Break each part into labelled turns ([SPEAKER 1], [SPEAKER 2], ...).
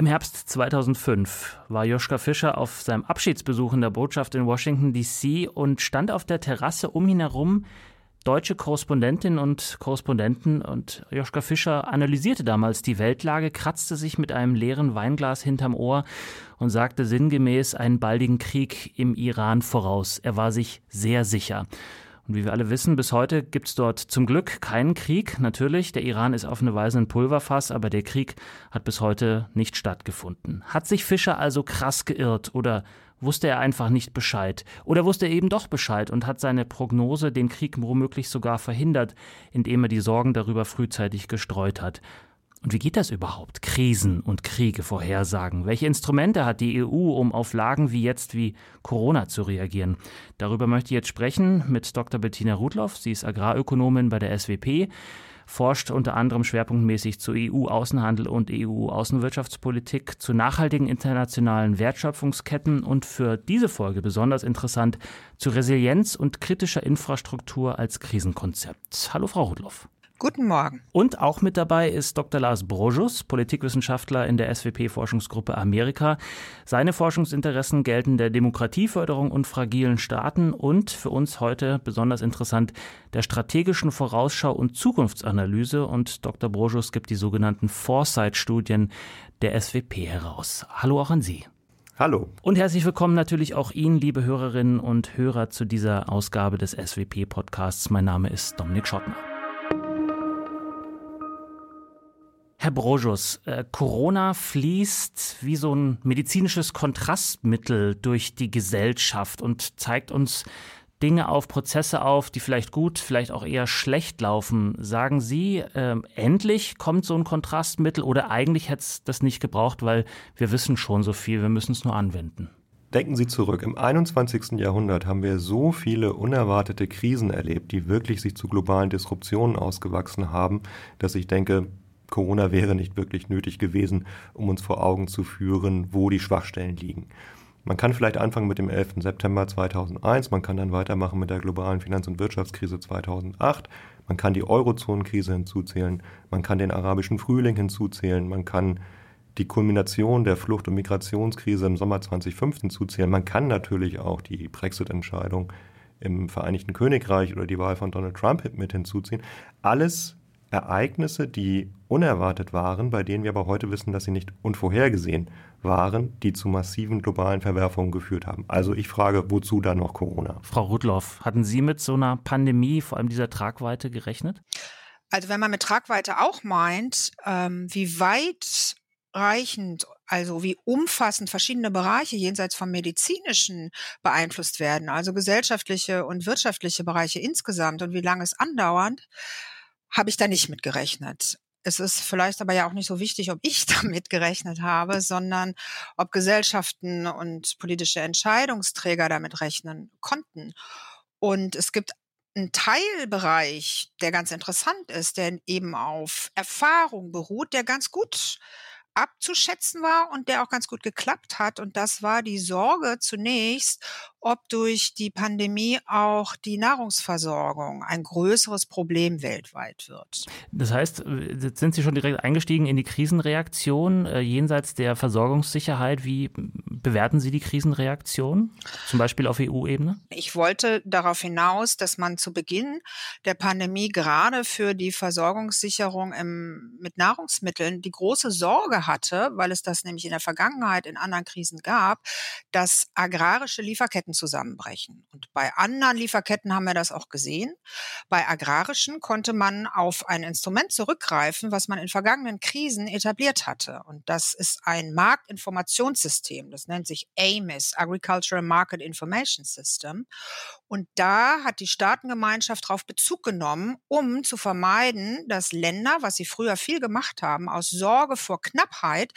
[SPEAKER 1] Im Herbst 2005 war Joschka Fischer auf seinem Abschiedsbesuch in der Botschaft in Washington DC und stand auf der Terrasse um ihn herum deutsche Korrespondentinnen und Korrespondenten und Joschka Fischer analysierte damals die Weltlage, kratzte sich mit einem leeren Weinglas hinterm Ohr und sagte sinngemäß einen baldigen Krieg im Iran voraus. Er war sich sehr sicher. Und wie wir alle wissen, bis heute gibt es dort zum Glück keinen Krieg. Natürlich, der Iran ist auf eine Weise ein Pulverfass, aber der Krieg hat bis heute nicht stattgefunden. Hat sich Fischer also krass geirrt oder wusste er einfach nicht Bescheid. Oder wusste er eben doch Bescheid und hat seine Prognose, den Krieg womöglich sogar verhindert, indem er die Sorgen darüber frühzeitig gestreut hat. Und wie geht das überhaupt? Krisen und Kriege vorhersagen. Welche Instrumente hat die EU, um auf Lagen wie jetzt wie Corona zu reagieren? Darüber möchte ich jetzt sprechen mit Dr. Bettina Rudloff. Sie ist Agrarökonomin bei der SWP forscht unter anderem schwerpunktmäßig zu EU-Außenhandel und EU-Außenwirtschaftspolitik, zu nachhaltigen internationalen Wertschöpfungsketten und für diese Folge besonders interessant zu Resilienz und kritischer Infrastruktur als Krisenkonzept. Hallo, Frau Rudloff.
[SPEAKER 2] Guten Morgen.
[SPEAKER 1] Und auch mit dabei ist Dr. Lars Brojus, Politikwissenschaftler in der SWP-Forschungsgruppe Amerika. Seine Forschungsinteressen gelten der Demokratieförderung und fragilen Staaten und für uns heute besonders interessant der strategischen Vorausschau und Zukunftsanalyse. Und Dr. Brojus gibt die sogenannten Foresight-Studien der SWP heraus. Hallo auch an Sie.
[SPEAKER 3] Hallo.
[SPEAKER 1] Und herzlich willkommen natürlich auch Ihnen, liebe Hörerinnen und Hörer, zu dieser Ausgabe des SWP-Podcasts. Mein Name ist Dominik Schottner. Herr Brojus, äh, Corona fließt wie so ein medizinisches Kontrastmittel durch die Gesellschaft und zeigt uns Dinge auf, Prozesse auf, die vielleicht gut, vielleicht auch eher schlecht laufen. Sagen Sie, äh, endlich kommt so ein Kontrastmittel oder eigentlich hätte es das nicht gebraucht, weil wir wissen schon so viel, wir müssen es nur anwenden?
[SPEAKER 3] Denken Sie zurück, im 21. Jahrhundert haben wir so viele unerwartete Krisen erlebt, die wirklich sich zu globalen Disruptionen ausgewachsen haben, dass ich denke, Corona wäre nicht wirklich nötig gewesen, um uns vor Augen zu führen, wo die Schwachstellen liegen. Man kann vielleicht anfangen mit dem 11. September 2001, man kann dann weitermachen mit der globalen Finanz- und Wirtschaftskrise 2008, man kann die Eurozonenkrise hinzuzählen, man kann den arabischen Frühling hinzuzählen, man kann die Kulmination der Flucht- und Migrationskrise im Sommer 2015 hinzuzählen. Man kann natürlich auch die Brexit-Entscheidung im Vereinigten Königreich oder die Wahl von Donald Trump mit hinzuziehen. Alles Ereignisse, die unerwartet waren, bei denen wir aber heute wissen, dass sie nicht unvorhergesehen waren, die zu massiven globalen Verwerfungen geführt haben. Also ich frage, wozu dann noch Corona?
[SPEAKER 1] Frau Rudloff, hatten Sie mit so einer Pandemie, vor allem dieser Tragweite, gerechnet?
[SPEAKER 2] Also wenn man mit Tragweite auch meint, ähm, wie weit reichend, also wie umfassend verschiedene Bereiche jenseits vom medizinischen beeinflusst werden, also gesellschaftliche und wirtschaftliche Bereiche insgesamt und wie lange es andauert, habe ich da nicht mit gerechnet. Es ist vielleicht aber ja auch nicht so wichtig, ob ich damit gerechnet habe, sondern ob Gesellschaften und politische Entscheidungsträger damit rechnen konnten. Und es gibt einen Teilbereich, der ganz interessant ist, der eben auf Erfahrung beruht, der ganz gut abzuschätzen war und der auch ganz gut geklappt hat. Und das war die Sorge zunächst, ob durch die Pandemie auch die Nahrungsversorgung ein größeres Problem weltweit wird.
[SPEAKER 1] Das heißt, äh, sind Sie schon direkt eingestiegen in die Krisenreaktion äh, jenseits der Versorgungssicherheit? Wie bewerten Sie die Krisenreaktion, zum Beispiel auf EU-Ebene?
[SPEAKER 2] Ich wollte darauf hinaus, dass man zu Beginn der Pandemie gerade für die Versorgungssicherung im, mit Nahrungsmitteln die große Sorge hatte, weil es das nämlich in der Vergangenheit in anderen Krisen gab, dass agrarische Lieferketten Lieferketten zusammenbrechen. Und bei anderen Lieferketten haben wir das auch gesehen. Bei agrarischen konnte man auf ein Instrument zurückgreifen, was man in vergangenen Krisen etabliert hatte. Und das ist ein Marktinformationssystem. Das nennt sich AMIS, Agricultural Market Information System. Und da hat die Staatengemeinschaft darauf Bezug genommen, um zu vermeiden, dass Länder, was sie früher viel gemacht haben, aus Sorge vor Knappheit,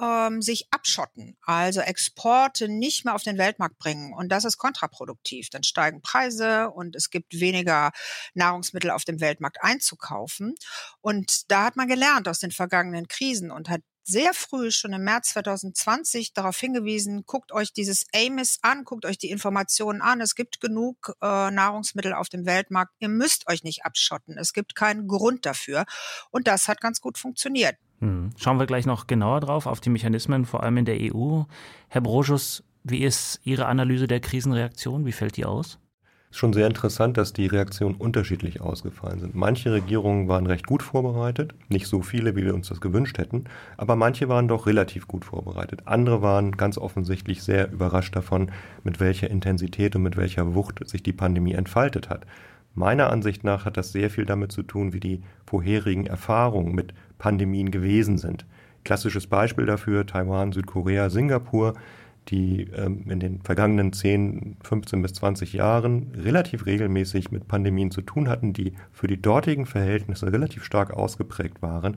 [SPEAKER 2] ähm, sich abschotten, also Exporte nicht mehr auf den Weltmarkt bringen. Und das ist kontraproduktiv. Dann steigen Preise und es gibt weniger Nahrungsmittel auf dem Weltmarkt einzukaufen. Und da hat man gelernt aus den vergangenen Krisen und hat sehr früh, schon im März 2020, darauf hingewiesen, guckt euch dieses AMIS an, guckt euch die Informationen an. Es gibt genug äh, Nahrungsmittel auf dem Weltmarkt. Ihr müsst euch nicht abschotten. Es gibt keinen Grund dafür. Und das hat ganz gut funktioniert.
[SPEAKER 1] Hm. Schauen wir gleich noch genauer drauf, auf die Mechanismen, vor allem in der EU. Herr Brojus, wie ist Ihre Analyse der Krisenreaktion? Wie fällt die aus?
[SPEAKER 3] Es ist schon sehr interessant, dass die Reaktionen unterschiedlich ausgefallen sind. Manche Regierungen waren recht gut vorbereitet, nicht so viele, wie wir uns das gewünscht hätten, aber manche waren doch relativ gut vorbereitet. Andere waren ganz offensichtlich sehr überrascht davon, mit welcher Intensität und mit welcher Wucht sich die Pandemie entfaltet hat. Meiner Ansicht nach hat das sehr viel damit zu tun, wie die vorherigen Erfahrungen mit Pandemien gewesen sind. Klassisches Beispiel dafür Taiwan, Südkorea, Singapur, die ähm, in den vergangenen 10, 15 bis 20 Jahren relativ regelmäßig mit Pandemien zu tun hatten, die für die dortigen Verhältnisse relativ stark ausgeprägt waren,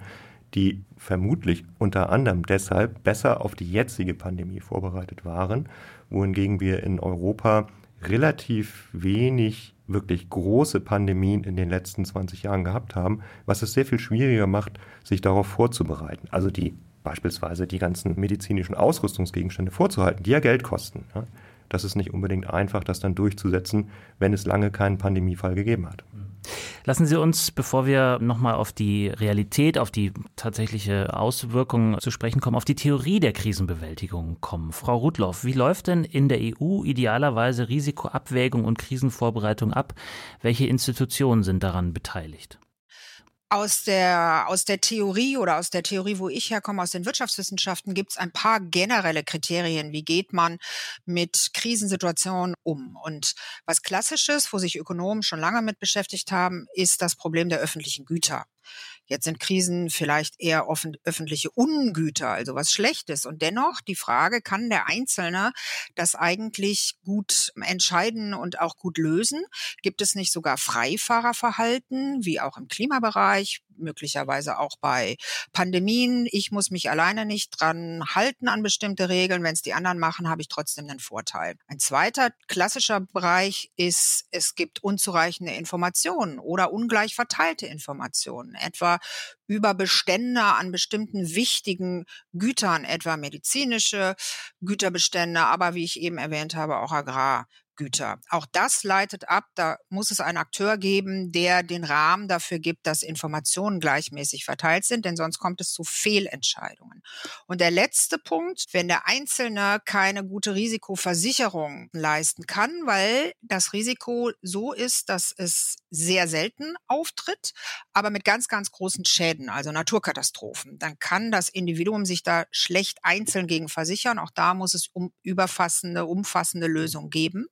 [SPEAKER 3] die vermutlich unter anderem deshalb besser auf die jetzige Pandemie vorbereitet waren, wohingegen wir in Europa relativ wenig wirklich große Pandemien in den letzten 20 Jahren gehabt haben, was es sehr viel schwieriger macht, sich darauf vorzubereiten. Also die beispielsweise die ganzen medizinischen Ausrüstungsgegenstände vorzuhalten, die ja Geld kosten. Das ist nicht unbedingt einfach, das dann durchzusetzen, wenn es lange keinen Pandemiefall gegeben hat.
[SPEAKER 1] Lassen Sie uns, bevor wir nochmal auf die Realität, auf die tatsächliche Auswirkung zu sprechen kommen, auf die Theorie der Krisenbewältigung kommen. Frau Rudloff, wie läuft denn in der EU idealerweise Risikoabwägung und Krisenvorbereitung ab? Welche Institutionen sind daran beteiligt?
[SPEAKER 2] Aus der, aus der Theorie oder aus der Theorie, wo ich herkomme, aus den Wirtschaftswissenschaften, gibt es ein paar generelle Kriterien. Wie geht man mit Krisensituationen um? Und was klassisches, wo sich Ökonomen schon lange mit beschäftigt haben, ist das Problem der öffentlichen Güter. Jetzt sind Krisen vielleicht eher offen, öffentliche Ungüter, also was Schlechtes. Und dennoch die Frage, kann der Einzelne das eigentlich gut entscheiden und auch gut lösen? Gibt es nicht sogar Freifahrerverhalten, wie auch im Klimabereich, möglicherweise auch bei Pandemien. Ich muss mich alleine nicht dran halten an bestimmte Regeln. Wenn es die anderen machen, habe ich trotzdem einen Vorteil. Ein zweiter klassischer Bereich ist, es gibt unzureichende Informationen oder ungleich verteilte Informationen, etwa are über Bestände an bestimmten wichtigen Gütern, etwa medizinische Güterbestände, aber wie ich eben erwähnt habe, auch Agrar. Güter. Auch das leitet ab, da muss es einen Akteur geben, der den Rahmen dafür gibt, dass Informationen gleichmäßig verteilt sind, denn sonst kommt es zu Fehlentscheidungen. Und der letzte Punkt, wenn der Einzelne keine gute Risikoversicherung leisten kann, weil das Risiko so ist, dass es sehr selten auftritt, aber mit ganz, ganz großen Schäden, also Naturkatastrophen, dann kann das Individuum sich da schlecht einzeln gegen versichern. Auch da muss es um überfassende, umfassende Lösungen geben.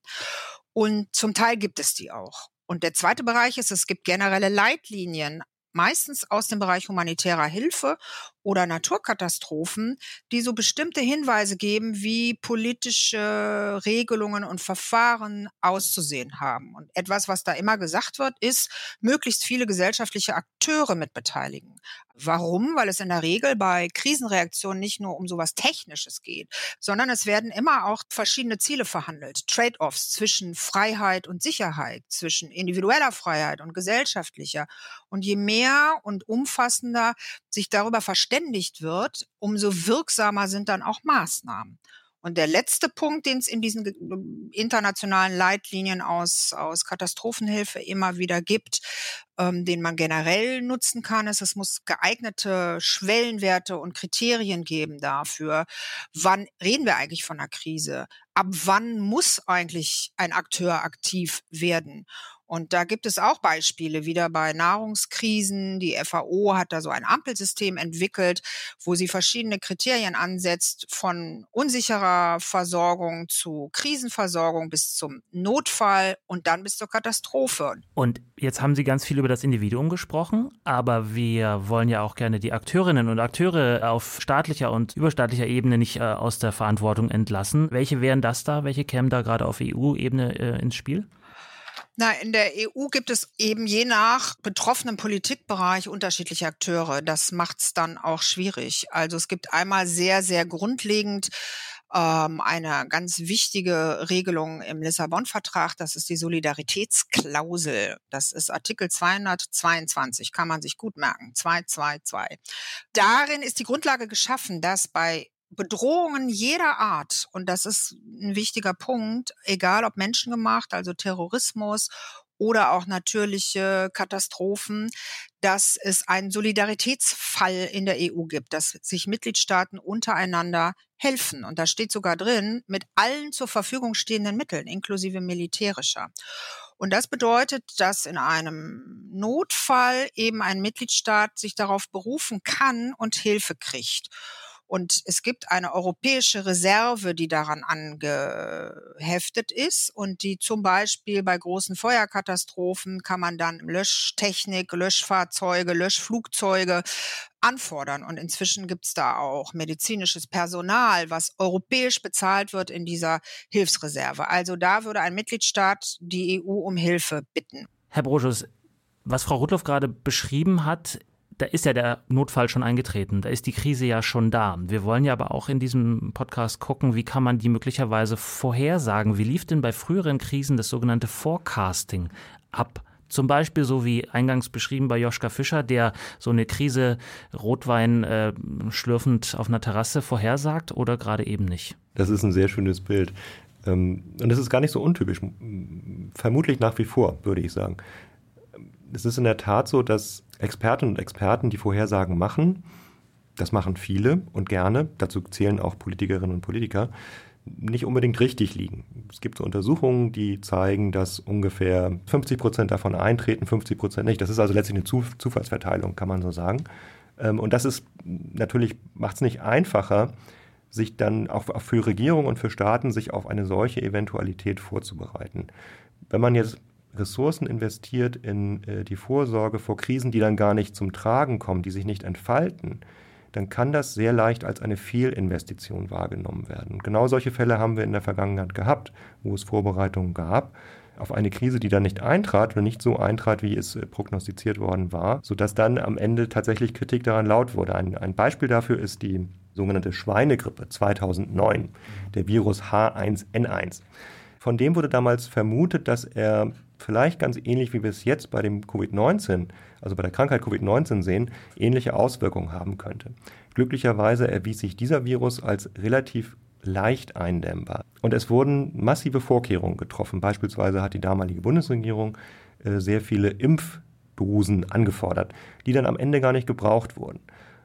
[SPEAKER 2] Und zum Teil gibt es die auch. Und der zweite Bereich ist, es gibt generelle Leitlinien, meistens aus dem Bereich humanitärer Hilfe oder Naturkatastrophen, die so bestimmte Hinweise geben, wie politische Regelungen und Verfahren auszusehen haben. Und etwas, was da immer gesagt wird, ist, möglichst viele gesellschaftliche Akteure mit beteiligen. Warum? Weil es in der Regel bei Krisenreaktionen nicht nur um sowas Technisches geht, sondern es werden immer auch verschiedene Ziele verhandelt. Trade-offs zwischen Freiheit und Sicherheit, zwischen individueller Freiheit und gesellschaftlicher. Und je mehr und umfassender sich darüber verständigt wird, umso wirksamer sind dann auch Maßnahmen. Und der letzte Punkt, den es in diesen internationalen Leitlinien aus, aus Katastrophenhilfe immer wieder gibt, ähm, den man generell nutzen kann, ist, es muss geeignete Schwellenwerte und Kriterien geben dafür, wann reden wir eigentlich von einer Krise? Ab wann muss eigentlich ein Akteur aktiv werden? Und da gibt es auch Beispiele wieder bei Nahrungskrisen. Die FAO hat da so ein Ampelsystem entwickelt, wo sie verschiedene Kriterien ansetzt, von unsicherer Versorgung zu Krisenversorgung bis zum Notfall und dann bis zur Katastrophe.
[SPEAKER 1] Und jetzt haben Sie ganz viel über das Individuum gesprochen, aber wir wollen ja auch gerne die Akteurinnen und Akteure auf staatlicher und überstaatlicher Ebene nicht äh, aus der Verantwortung entlassen. Welche wären das da? Welche kämen da gerade auf EU-Ebene äh, ins Spiel?
[SPEAKER 2] Na, in der EU gibt es eben je nach betroffenem Politikbereich unterschiedliche Akteure. Das macht es dann auch schwierig. Also es gibt einmal sehr, sehr grundlegend ähm, eine ganz wichtige Regelung im Lissabon-Vertrag. Das ist die Solidaritätsklausel. Das ist Artikel 222, kann man sich gut merken. 222. Darin ist die Grundlage geschaffen, dass bei Bedrohungen jeder Art, und das ist ein wichtiger Punkt, egal ob menschengemacht, also Terrorismus oder auch natürliche Katastrophen, dass es einen Solidaritätsfall in der EU gibt, dass sich Mitgliedstaaten untereinander helfen. Und da steht sogar drin, mit allen zur Verfügung stehenden Mitteln, inklusive militärischer. Und das bedeutet, dass in einem Notfall eben ein Mitgliedstaat sich darauf berufen kann und Hilfe kriegt. Und es gibt eine europäische Reserve, die daran angeheftet ist und die zum Beispiel bei großen Feuerkatastrophen kann man dann Löschtechnik, Löschfahrzeuge, Löschflugzeuge anfordern. Und inzwischen gibt es da auch medizinisches Personal, was europäisch bezahlt wird in dieser Hilfsreserve. Also da würde ein Mitgliedstaat die EU um Hilfe bitten.
[SPEAKER 1] Herr Brojus, was Frau Rudloff gerade beschrieben hat, da ist ja der Notfall schon eingetreten, da ist die Krise ja schon da. Wir wollen ja aber auch in diesem Podcast gucken, wie kann man die möglicherweise vorhersagen. Wie lief denn bei früheren Krisen das sogenannte Forecasting ab? Zum Beispiel so wie eingangs beschrieben bei Joschka Fischer, der so eine Krise Rotwein äh, schlürfend auf einer Terrasse vorhersagt oder gerade eben nicht?
[SPEAKER 3] Das ist ein sehr schönes Bild. Ähm, und das ist gar nicht so untypisch. Vermutlich nach wie vor, würde ich sagen. Es ist in der Tat so, dass Expertinnen und Experten die Vorhersagen machen. Das machen viele und gerne. Dazu zählen auch Politikerinnen und Politiker nicht unbedingt richtig liegen. Es gibt so Untersuchungen, die zeigen, dass ungefähr 50 Prozent davon eintreten, 50 Prozent nicht. Das ist also letztlich eine Zufallsverteilung, kann man so sagen. Ähm, und das ist natürlich, macht es nicht einfacher, sich dann auch für Regierungen und für Staaten sich auf eine solche Eventualität vorzubereiten. Wenn man jetzt Ressourcen investiert in äh, die Vorsorge vor Krisen, die dann gar nicht zum Tragen kommen, die sich nicht entfalten, dann kann das sehr leicht als eine Fehlinvestition wahrgenommen werden. Und genau solche Fälle haben wir in der Vergangenheit gehabt, wo es Vorbereitungen gab auf eine Krise, die dann nicht eintrat oder nicht so eintrat, wie es äh, prognostiziert worden war, sodass dann am Ende tatsächlich Kritik daran laut wurde. Ein, ein Beispiel dafür ist die sogenannte Schweinegrippe 2009, der Virus H1N1. Von dem wurde damals vermutet, dass er vielleicht ganz ähnlich wie wir es jetzt bei dem Covid-19, also bei der Krankheit Covid-19 sehen, ähnliche Auswirkungen haben könnte. Glücklicherweise erwies sich dieser Virus als relativ leicht eindämmbar. Und es wurden massive Vorkehrungen getroffen. Beispielsweise hat die damalige Bundesregierung äh, sehr viele Impfdosen angefordert, die dann am Ende gar nicht gebraucht wurden.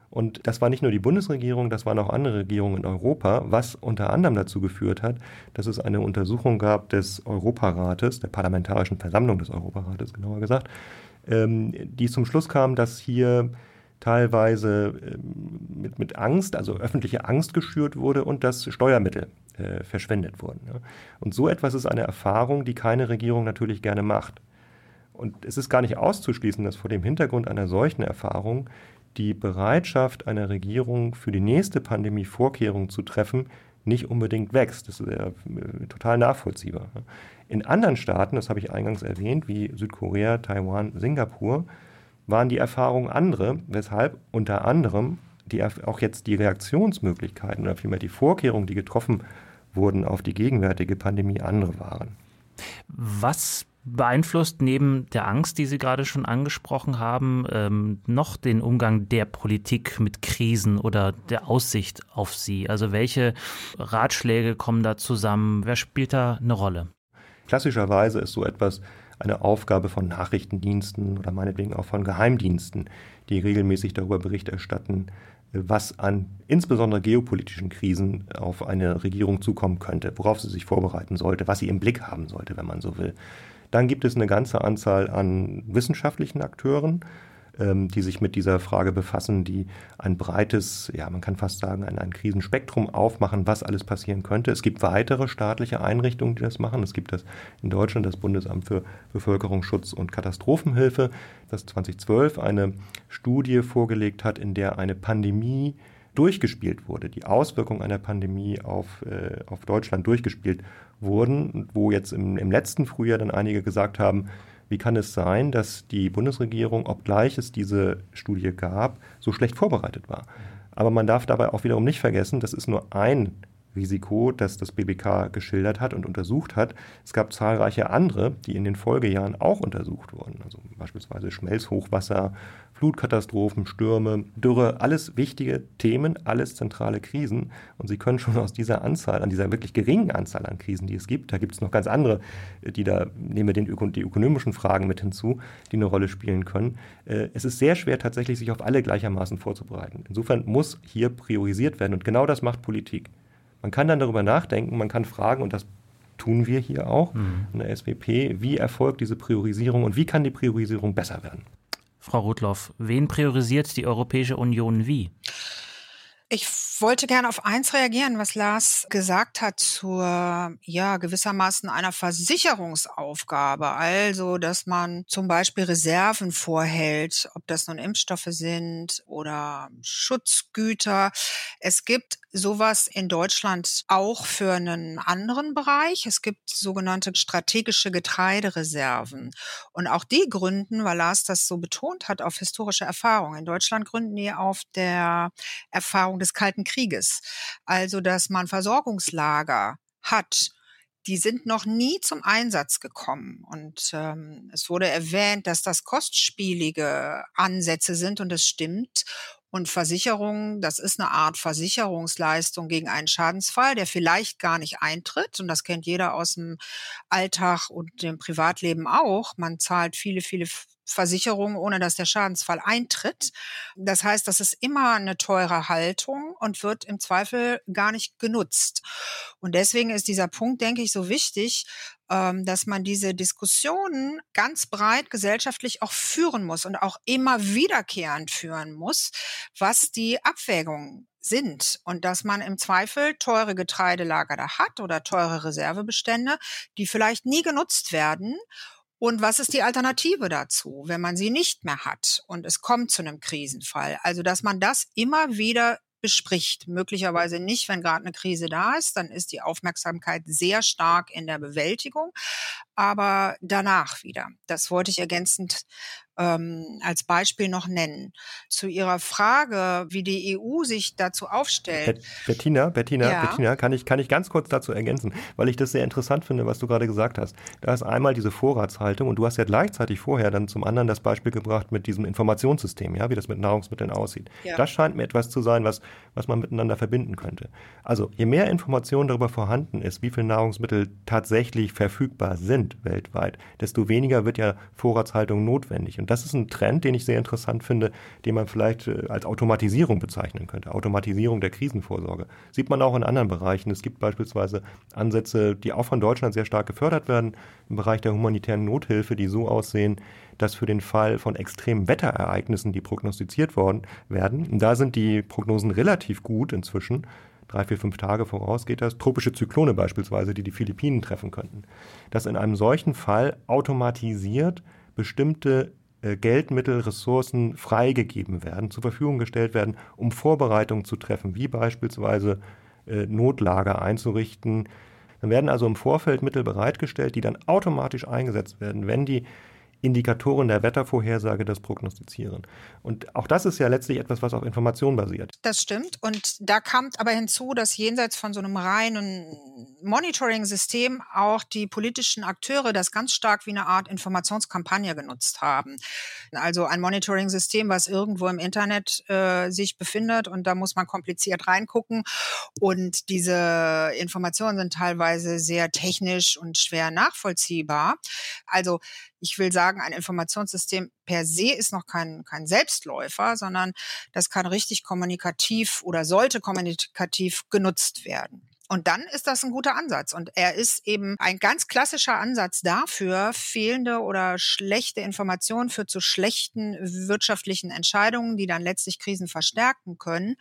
[SPEAKER 3] Und das war nicht nur die Bundesregierung, das waren auch andere Regierungen in Europa, was unter anderem dazu geführt hat, dass es eine Untersuchung gab des Europarates, der Parlamentarischen Versammlung des Europarates genauer gesagt, ähm, die zum Schluss kam, dass hier teilweise ähm, mit, mit Angst, also öffentliche Angst geschürt wurde und dass Steuermittel äh, verschwendet wurden. Und so etwas ist eine Erfahrung, die keine Regierung natürlich gerne macht. Und es ist gar nicht auszuschließen, dass vor dem Hintergrund einer solchen Erfahrung die Bereitschaft einer Regierung für die nächste Pandemie Vorkehrungen zu treffen nicht unbedingt wächst. Das ist ja äh, total nachvollziehbar. In anderen Staaten, das habe ich eingangs erwähnt, wie Südkorea, Taiwan, Singapur, waren die Erfahrungen andere, weshalb unter anderem die, auch jetzt die Reaktionsmöglichkeiten oder vielmehr die Vorkehrungen, die getroffen wurden auf die gegenwärtige Pandemie, andere waren.
[SPEAKER 1] Was beeinflusst neben der Angst, die Sie gerade schon angesprochen haben, ähm, noch den Umgang der Politik mit Krisen oder der Aussicht auf sie? Also welche Ratschläge kommen da zusammen? Wer spielt da eine Rolle?
[SPEAKER 3] Klassischerweise ist so etwas eine Aufgabe von Nachrichtendiensten oder meinetwegen auch von Geheimdiensten, die regelmäßig darüber Bericht erstatten, was an insbesondere geopolitischen Krisen auf eine Regierung zukommen könnte, worauf sie sich vorbereiten sollte, was sie im Blick haben sollte, wenn man so will. Dann gibt es eine ganze Anzahl an wissenschaftlichen Akteuren, ähm, die sich mit dieser Frage befassen, die ein breites, ja, man kann fast sagen, ein, ein Krisenspektrum aufmachen, was alles passieren könnte. Es gibt weitere staatliche Einrichtungen, die das machen. Es gibt das in Deutschland das Bundesamt für Bevölkerungsschutz und Katastrophenhilfe, das 2012 eine Studie vorgelegt hat, in der eine Pandemie durchgespielt wurde, die Auswirkungen einer Pandemie auf, äh, auf Deutschland durchgespielt wurden, wo jetzt im, im letzten Frühjahr dann einige gesagt haben, wie kann es sein, dass die Bundesregierung, obgleich es diese Studie gab, so schlecht vorbereitet war? Aber man darf dabei auch wiederum nicht vergessen, das ist nur ein Risiko, das das BBK geschildert hat und untersucht hat. Es gab zahlreiche andere, die in den Folgejahren auch untersucht wurden. Also beispielsweise Schmelzhochwasser Flutkatastrophen, Stürme, Dürre, alles wichtige Themen, alles zentrale Krisen. Und Sie können schon aus dieser Anzahl, an dieser wirklich geringen Anzahl an Krisen, die es gibt, da gibt es noch ganz andere, die da, nehmen wir den, die ökonomischen Fragen mit hinzu, die eine Rolle spielen können. Äh, es ist sehr schwer, tatsächlich sich auf alle gleichermaßen vorzubereiten. Insofern muss hier priorisiert werden. Und genau das macht Politik. Man kann dann darüber nachdenken, man kann fragen, und das tun wir hier auch mhm. in der SWP, wie erfolgt diese Priorisierung und wie kann die Priorisierung besser werden?
[SPEAKER 1] Frau Rudloff, wen priorisiert die Europäische Union wie?
[SPEAKER 2] Ich wollte gerne auf eins reagieren, was Lars gesagt hat zur, ja, gewissermaßen einer Versicherungsaufgabe. Also, dass man zum Beispiel Reserven vorhält, ob das nun Impfstoffe sind oder Schutzgüter. Es gibt sowas in Deutschland auch für einen anderen Bereich. Es gibt sogenannte strategische Getreidereserven. Und auch die gründen, weil Lars das so betont hat, auf historische Erfahrung. In Deutschland gründen die auf der Erfahrung des Kalten Krieges. Also, dass man Versorgungslager hat die sind noch nie zum Einsatz gekommen. Und ähm, es wurde erwähnt, dass das kostspielige Ansätze sind und es stimmt. Und Versicherung, das ist eine Art Versicherungsleistung gegen einen Schadensfall, der vielleicht gar nicht eintritt. Und das kennt jeder aus dem Alltag und dem Privatleben auch. Man zahlt viele, viele Versicherungen, ohne dass der Schadensfall eintritt. Das heißt, das ist immer eine teure Haltung und wird im Zweifel gar nicht genutzt. Und deswegen ist dieser Punkt, denke ich, so wichtig, dass man diese Diskussionen ganz breit gesellschaftlich auch führen muss und auch immer wiederkehrend führen muss, was die Abwägungen sind und dass man im Zweifel teure Getreidelager da hat oder teure Reservebestände, die vielleicht nie genutzt werden und was ist die Alternative dazu, wenn man sie nicht mehr hat und es kommt zu einem Krisenfall? Also, dass man das immer wieder bespricht. Möglicherweise nicht, wenn gerade eine Krise da ist, dann ist die Aufmerksamkeit sehr stark in der Bewältigung, aber danach wieder. Das wollte ich ergänzend ähm, als Beispiel noch nennen. Zu Ihrer Frage, wie die EU sich dazu aufstellt.
[SPEAKER 3] Bettina, Bettina, ja. Bettina, kann ich, kann ich ganz kurz dazu ergänzen, weil ich das sehr interessant finde, was du gerade gesagt hast. Da ist einmal diese Vorratshaltung und du hast ja gleichzeitig vorher dann zum anderen das Beispiel gebracht mit diesem Informationssystem, ja, wie das mit Nahrungsmitteln aussieht. Ja. Das scheint mir etwas zu sein, was, was man miteinander verbinden könnte. Also, je mehr Information darüber vorhanden ist, wie viele Nahrungsmittel tatsächlich verfügbar sind weltweit, desto weniger wird ja Vorratshaltung notwendig. Und das ist ein Trend, den ich sehr interessant finde, den man vielleicht äh, als Automatisierung bezeichnen könnte. Automatisierung der Krisenvorsorge. Sieht man auch in anderen Bereichen. Es gibt beispielsweise Ansätze, die auch von Deutschland sehr stark gefördert werden, im Bereich der humanitären Nothilfe, die so aussehen, dass für den Fall von extremen Wetterereignissen, die prognostiziert worden werden, da sind die Prognosen relativ gut inzwischen, drei, vier, fünf Tage voraus geht das, tropische Zyklone beispielsweise, die die Philippinen treffen könnten, dass in einem solchen Fall automatisiert bestimmte Geldmittel, Ressourcen freigegeben werden, zur Verfügung gestellt werden, um Vorbereitungen zu treffen, wie beispielsweise äh, Notlager einzurichten. Dann werden also im Vorfeld Mittel bereitgestellt, die dann automatisch eingesetzt werden, wenn die Indikatoren der Wettervorhersage das prognostizieren. Und auch das ist ja letztlich etwas, was auf Information basiert.
[SPEAKER 2] Das stimmt. Und da kommt aber hinzu, dass jenseits von so einem reinen Monitoring-System auch die politischen Akteure das ganz stark wie eine Art Informationskampagne genutzt haben. Also ein Monitoring-System, was irgendwo im Internet äh, sich befindet und da muss man kompliziert reingucken. Und diese Informationen sind teilweise sehr technisch und schwer nachvollziehbar. Also ich will sagen, ein Informationssystem per se ist noch kein, kein Selbstläufer, sondern das kann richtig kommunikativ oder sollte kommunikativ genutzt werden. Und dann ist das ein guter Ansatz. Und er ist eben ein ganz klassischer Ansatz dafür, fehlende oder schlechte Informationen führt zu schlechten wirtschaftlichen Entscheidungen, die dann letztlich Krisen verstärken können,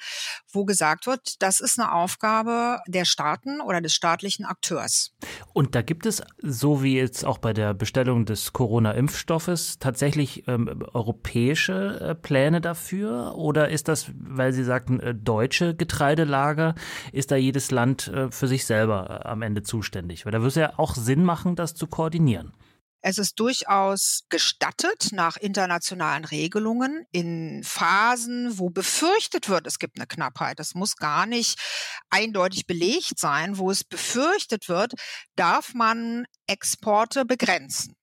[SPEAKER 2] wo gesagt wird, das ist eine Aufgabe der Staaten oder des staatlichen Akteurs.
[SPEAKER 1] Und da gibt es, so wie jetzt auch bei der Bestellung des Corona-Impfstoffes, tatsächlich ähm, europäische äh, Pläne dafür? Oder ist das, weil Sie sagten, äh, deutsche Getreidelager, ist da jedes Land äh, für sich selber äh, am Ende zuständig? Weil da würde es ja auch Sinn machen, das zu koordinieren.
[SPEAKER 2] Es ist durchaus gestattet nach internationalen Regelungen in Phasen, wo befürchtet wird, es gibt eine Knappheit. Das muss gar nicht eindeutig belegt sein. Wo es befürchtet wird, darf man Exporte begrenzen.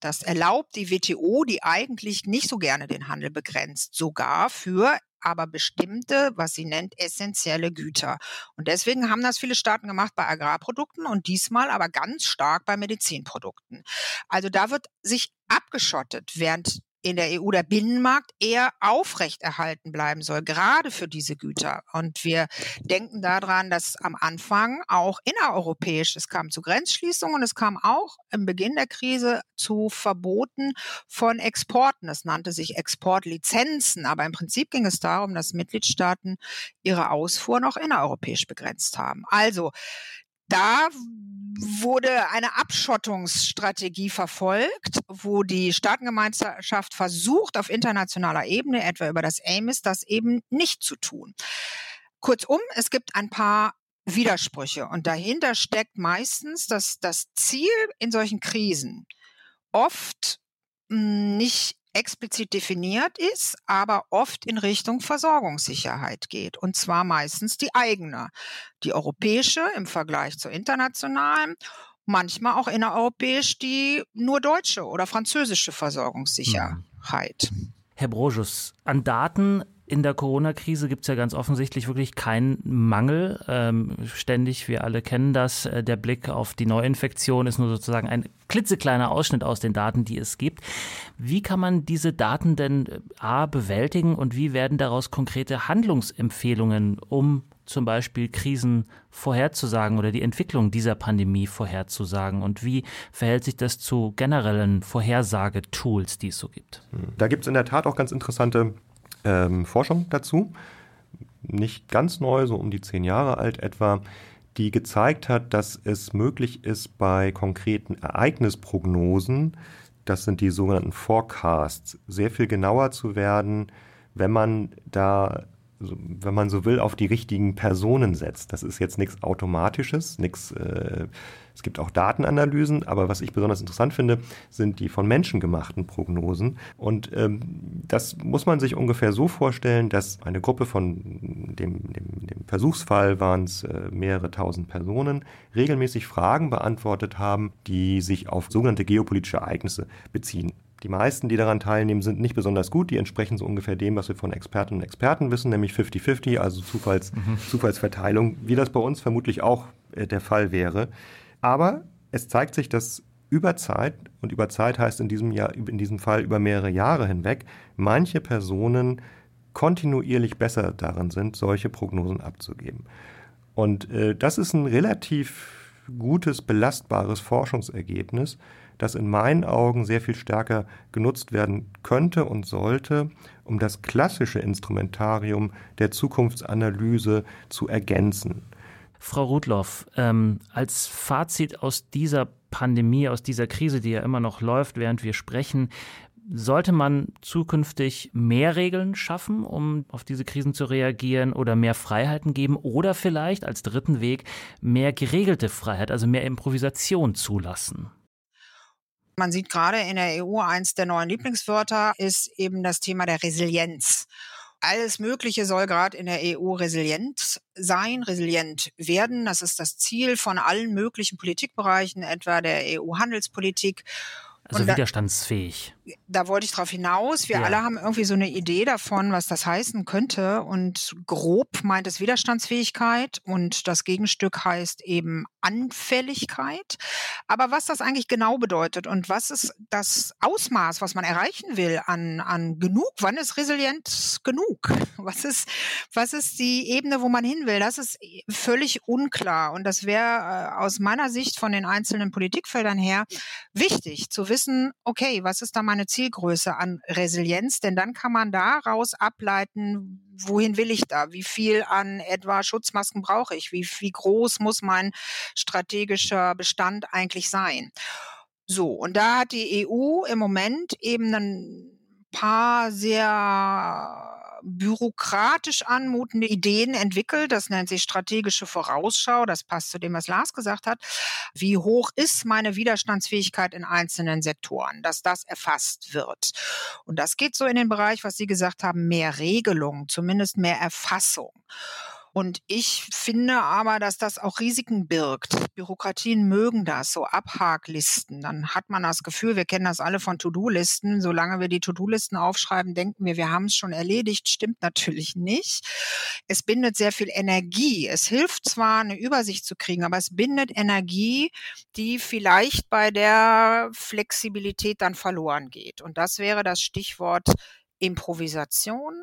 [SPEAKER 2] Das erlaubt die WTO, die eigentlich nicht so gerne den Handel begrenzt, sogar für aber bestimmte, was sie nennt, essentielle Güter. Und deswegen haben das viele Staaten gemacht bei Agrarprodukten und diesmal aber ganz stark bei Medizinprodukten. Also da wird sich abgeschottet, während in der EU der Binnenmarkt eher aufrechterhalten bleiben soll, gerade für diese Güter. Und wir denken daran, dass am Anfang auch innereuropäisch, es kam zu Grenzschließungen, es kam auch im Beginn der Krise zu Verboten von Exporten. Es nannte sich Exportlizenzen, aber im Prinzip ging es darum, dass Mitgliedstaaten ihre Ausfuhr noch innereuropäisch begrenzt haben. Also da wurde eine Abschottungsstrategie verfolgt, wo die Staatengemeinschaft versucht, auf internationaler Ebene, etwa über das AMIS, das eben nicht zu tun. Kurzum, es gibt ein paar Widersprüche und dahinter steckt meistens, dass das Ziel in solchen Krisen oft hm, nicht explizit definiert ist, aber oft in Richtung Versorgungssicherheit geht. Und zwar meistens die eigene, die europäische im Vergleich zur internationalen, manchmal auch innereuropäisch die nur deutsche oder französische Versorgungssicherheit.
[SPEAKER 1] Herr Brojus, an Daten in der Corona-Krise gibt es ja ganz offensichtlich wirklich keinen Mangel. Ähm, ständig, wir alle kennen das, äh, der Blick auf die Neuinfektion ist nur sozusagen ein klitzekleiner Ausschnitt aus den Daten, die es gibt. Wie kann man diese Daten denn äh, A bewältigen und wie werden daraus konkrete Handlungsempfehlungen, um zum Beispiel Krisen vorherzusagen oder die Entwicklung dieser Pandemie vorherzusagen? Und wie verhält sich das zu generellen Vorhersagetools, die es so gibt?
[SPEAKER 3] Da gibt es in der Tat auch ganz interessante ähm, Forschung dazu, nicht ganz neu, so um die zehn Jahre alt etwa, die gezeigt hat, dass es möglich ist, bei konkreten Ereignisprognosen, das sind die sogenannten Forecasts, sehr viel genauer zu werden, wenn man da wenn man so will, auf die richtigen Personen setzt. Das ist jetzt nichts Automatisches, nichts, äh, es gibt auch Datenanalysen, aber was ich besonders interessant finde, sind die von Menschen gemachten Prognosen. Und ähm, das muss man sich ungefähr so vorstellen, dass eine Gruppe von dem, dem, dem Versuchsfall waren es äh, mehrere tausend Personen, regelmäßig Fragen beantwortet haben, die sich auf sogenannte geopolitische Ereignisse beziehen. Die meisten, die daran teilnehmen, sind nicht besonders gut. Die entsprechen so ungefähr dem, was wir von Expertinnen und Experten wissen, nämlich 50-50, also Zufalls, mhm. Zufallsverteilung, wie das bei uns vermutlich auch äh, der Fall wäre. Aber es zeigt sich, dass über Zeit, und über Zeit heißt in diesem, Jahr, in diesem Fall über mehrere Jahre hinweg, manche Personen kontinuierlich besser darin sind, solche Prognosen abzugeben. Und äh, das ist ein relativ gutes, belastbares Forschungsergebnis, das in meinen Augen sehr viel stärker genutzt werden könnte und sollte, um das klassische Instrumentarium der Zukunftsanalyse zu ergänzen.
[SPEAKER 1] Frau Rudloff, ähm, als Fazit aus dieser Pandemie, aus dieser Krise, die ja immer noch läuft, während wir sprechen, sollte man zukünftig mehr Regeln schaffen, um auf diese Krisen zu reagieren oder mehr Freiheiten geben oder vielleicht als dritten Weg mehr geregelte Freiheit, also mehr Improvisation zulassen?
[SPEAKER 2] Man sieht gerade in der EU eins der neuen Lieblingswörter ist eben das Thema der Resilienz. Alles Mögliche soll gerade in der EU resilient sein, resilient werden. Das ist das Ziel von allen möglichen Politikbereichen, etwa der EU-Handelspolitik.
[SPEAKER 1] Also widerstandsfähig
[SPEAKER 2] da wollte ich drauf hinaus. Wir ja. alle haben irgendwie so eine Idee davon, was das heißen könnte. Und grob meint es Widerstandsfähigkeit und das Gegenstück heißt eben Anfälligkeit. Aber was das eigentlich genau bedeutet und was ist das Ausmaß, was man erreichen will an, an genug, wann ist resilient genug? Was ist, was ist die Ebene, wo man hin will? Das ist völlig unklar. Und das wäre äh, aus meiner Sicht von den einzelnen Politikfeldern her wichtig zu wissen, okay, was ist da mein meine Zielgröße an Resilienz, denn dann kann man daraus ableiten, wohin will ich da? Wie viel an etwa Schutzmasken brauche ich? Wie, wie groß muss mein strategischer Bestand eigentlich sein? So, und da hat die EU im Moment eben ein paar sehr bürokratisch anmutende Ideen entwickelt. Das nennt sich strategische Vorausschau. Das passt zu dem, was Lars gesagt hat. Wie hoch ist meine Widerstandsfähigkeit in einzelnen Sektoren, dass das erfasst wird? Und das geht so in den Bereich, was Sie gesagt haben, mehr Regelung, zumindest mehr Erfassung. Und ich finde aber, dass das auch Risiken birgt. Bürokratien mögen das, so Abhaklisten. Dann hat man das Gefühl, wir kennen das alle von To-Do-Listen. Solange wir die To-Do-Listen aufschreiben, denken wir, wir haben es schon erledigt. Stimmt natürlich nicht. Es bindet sehr viel Energie. Es hilft zwar, eine Übersicht zu kriegen, aber es bindet Energie, die vielleicht bei der Flexibilität dann verloren geht. Und das wäre das Stichwort Improvisation.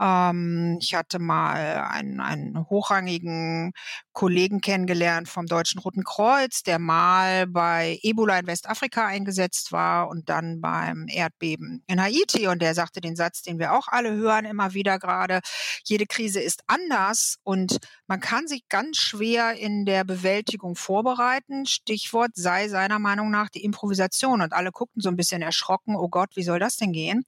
[SPEAKER 2] Ähm, ich hatte mal einen, einen hochrangigen Kollegen kennengelernt vom Deutschen Roten Kreuz, der mal bei Ebola in Westafrika eingesetzt war und dann beim Erdbeben in Haiti. Und der sagte den Satz, den wir auch alle hören immer wieder gerade, jede Krise ist anders und man kann sich ganz schwer in der Bewältigung vorbereiten. Stichwort sei seiner Meinung nach die Improvisation. Und alle guckten so ein bisschen erschrocken, oh Gott, wie soll das denn gehen?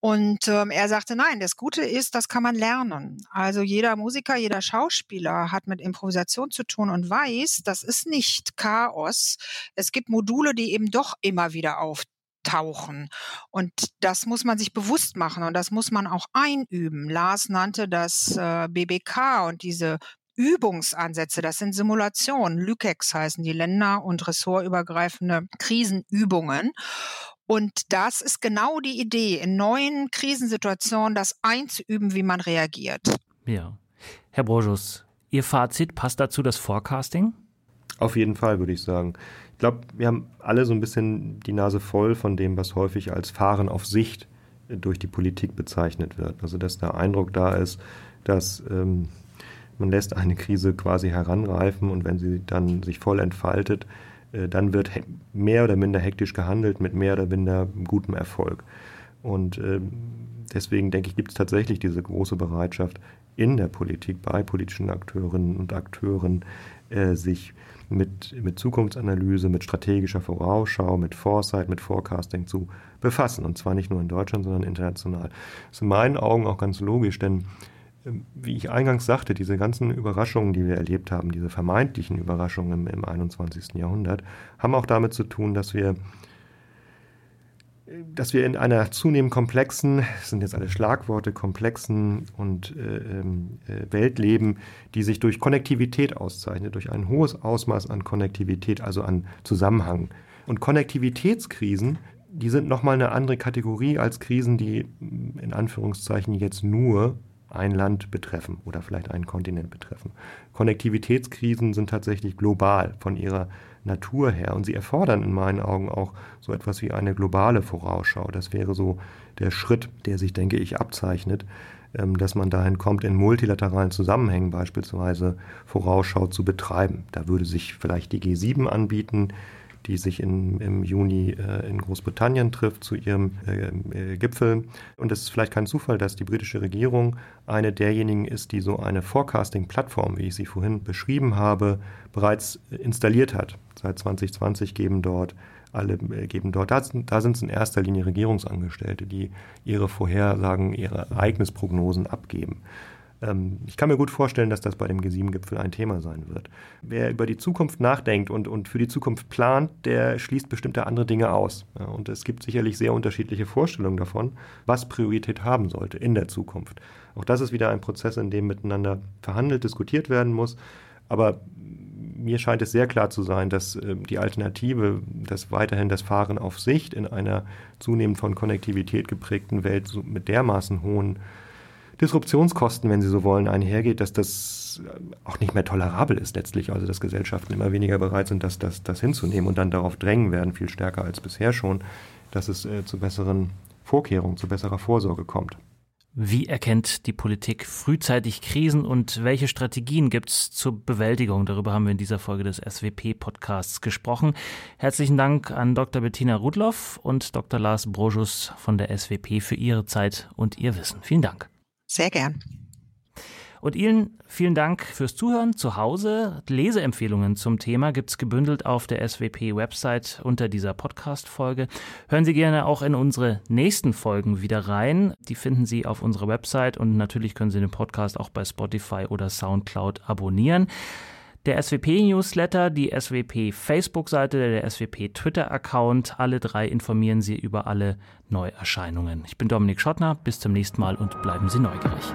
[SPEAKER 2] Und ähm, er sagte, nein, das Gute ist, das kann man lernen. Also jeder Musiker, jeder Schauspieler hat mit Improvisation zu tun und weiß, das ist nicht Chaos. Es gibt Module, die eben doch immer wieder auftauchen. Und das muss man sich bewusst machen und das muss man auch einüben. Lars nannte das äh, BBK und diese Übungsansätze, das sind Simulationen, Lükex heißen die Länder- und ressortübergreifende Krisenübungen. Und das ist genau die Idee, in neuen Krisensituationen das einzuüben, wie man reagiert.
[SPEAKER 1] Ja. Herr Borjus, Ihr Fazit, passt dazu das Forecasting?
[SPEAKER 3] Auf jeden Fall, würde ich sagen. Ich glaube, wir haben alle so ein bisschen die Nase voll von dem, was häufig als Fahren auf Sicht durch die Politik bezeichnet wird. Also dass der Eindruck da ist, dass ähm, man lässt eine Krise quasi heranreifen und wenn sie dann sich voll entfaltet, äh, dann wird mehr oder minder hektisch gehandelt mit mehr oder minder gutem Erfolg. Und ähm, deswegen denke ich, gibt es tatsächlich diese große Bereitschaft in der Politik, bei politischen Akteurinnen und Akteuren, äh, sich mit, mit Zukunftsanalyse, mit strategischer Vorausschau, mit Foresight, mit Forecasting zu befassen. Und zwar nicht nur in Deutschland, sondern international. Das ist in meinen Augen auch ganz logisch, denn wie ich eingangs sagte, diese ganzen Überraschungen, die wir erlebt haben, diese vermeintlichen Überraschungen im, im 21. Jahrhundert, haben auch damit zu tun, dass wir, dass wir in einer zunehmend komplexen, das sind jetzt alle Schlagworte, komplexen und äh, ähm, äh, Welt leben, die sich durch Konnektivität auszeichnet, durch ein hohes Ausmaß an Konnektivität, also an Zusammenhang. Und Konnektivitätskrisen die sind nochmal eine andere Kategorie als Krisen, die in Anführungszeichen jetzt nur ein Land betreffen oder vielleicht einen Kontinent betreffen. Konnektivitätskrisen sind tatsächlich global von ihrer Natur her und sie erfordern in meinen Augen auch so etwas wie eine globale Vorausschau. Das wäre so der Schritt, der sich, denke ich, abzeichnet, ähm, dass man dahin kommt, in multilateralen Zusammenhängen beispielsweise Vorausschau zu betreiben. Da würde sich vielleicht die G7 anbieten, die sich in, im Juni äh, in Großbritannien trifft zu ihrem äh, äh, Gipfel. Und es ist vielleicht kein Zufall, dass die britische Regierung eine derjenigen ist, die so eine Forecasting-Plattform, wie ich sie vorhin beschrieben habe, bereits installiert hat. Seit 2020 geben dort alle äh, geben dort. Da da sind es in erster Linie Regierungsangestellte, die ihre Vorhersagen, ihre Ereignisprognosen abgeben. Ähm, ich kann mir gut vorstellen, dass das bei dem G7-Gipfel ein Thema sein wird. Wer über die Zukunft nachdenkt und, und für die Zukunft plant, der schließt bestimmte andere Dinge aus. und es gibt sicherlich sehr unterschiedliche Vorstellungen davon, was Priorität haben sollte in der Zukunft. Auch das ist wieder ein Prozess, in dem miteinander verhandelt, diskutiert werden muss. Aber mir scheint es sehr klar zu sein, dass äh, die Alternative, dass weiterhin das Fahren auf Sicht in einer zunehmend von Konnektivität geprägten Welt mit dermaßen hohen Disruptionskosten, wenn Sie so wollen, einhergeht, dass das auch nicht mehr tolerabel ist letztlich. Also dass Gesellschaften immer weniger bereit sind, das, das, das hinzunehmen und dann darauf drängen werden, viel stärker als bisher schon, dass es äh, zu besseren Vorkehrungen, zu besserer Vorsorge kommt.
[SPEAKER 1] Wie erkennt die Politik frühzeitig Krisen und welche Strategien gibt es zur Bewältigung? Darüber haben wir in dieser Folge des SWP-Podcasts gesprochen. Herzlichen Dank an Dr. Bettina Rudloff und Dr. Lars Brojus von der SWP für Ihre Zeit und Ihr Wissen. Vielen Dank.
[SPEAKER 2] Sehr gern.
[SPEAKER 1] Und Ihnen vielen Dank fürs Zuhören zu Hause. Leseempfehlungen zum Thema gibt es gebündelt auf der SWP-Website unter dieser Podcast-Folge. Hören Sie gerne auch in unsere nächsten Folgen wieder rein. Die finden Sie auf unserer Website und natürlich können Sie den Podcast auch bei Spotify oder Soundcloud abonnieren. Der SWP-Newsletter, die SWP-Facebook-Seite, der SWP-Twitter-Account, alle drei informieren Sie über alle Neuerscheinungen. Ich bin Dominik Schottner, bis zum nächsten Mal und bleiben Sie neugierig.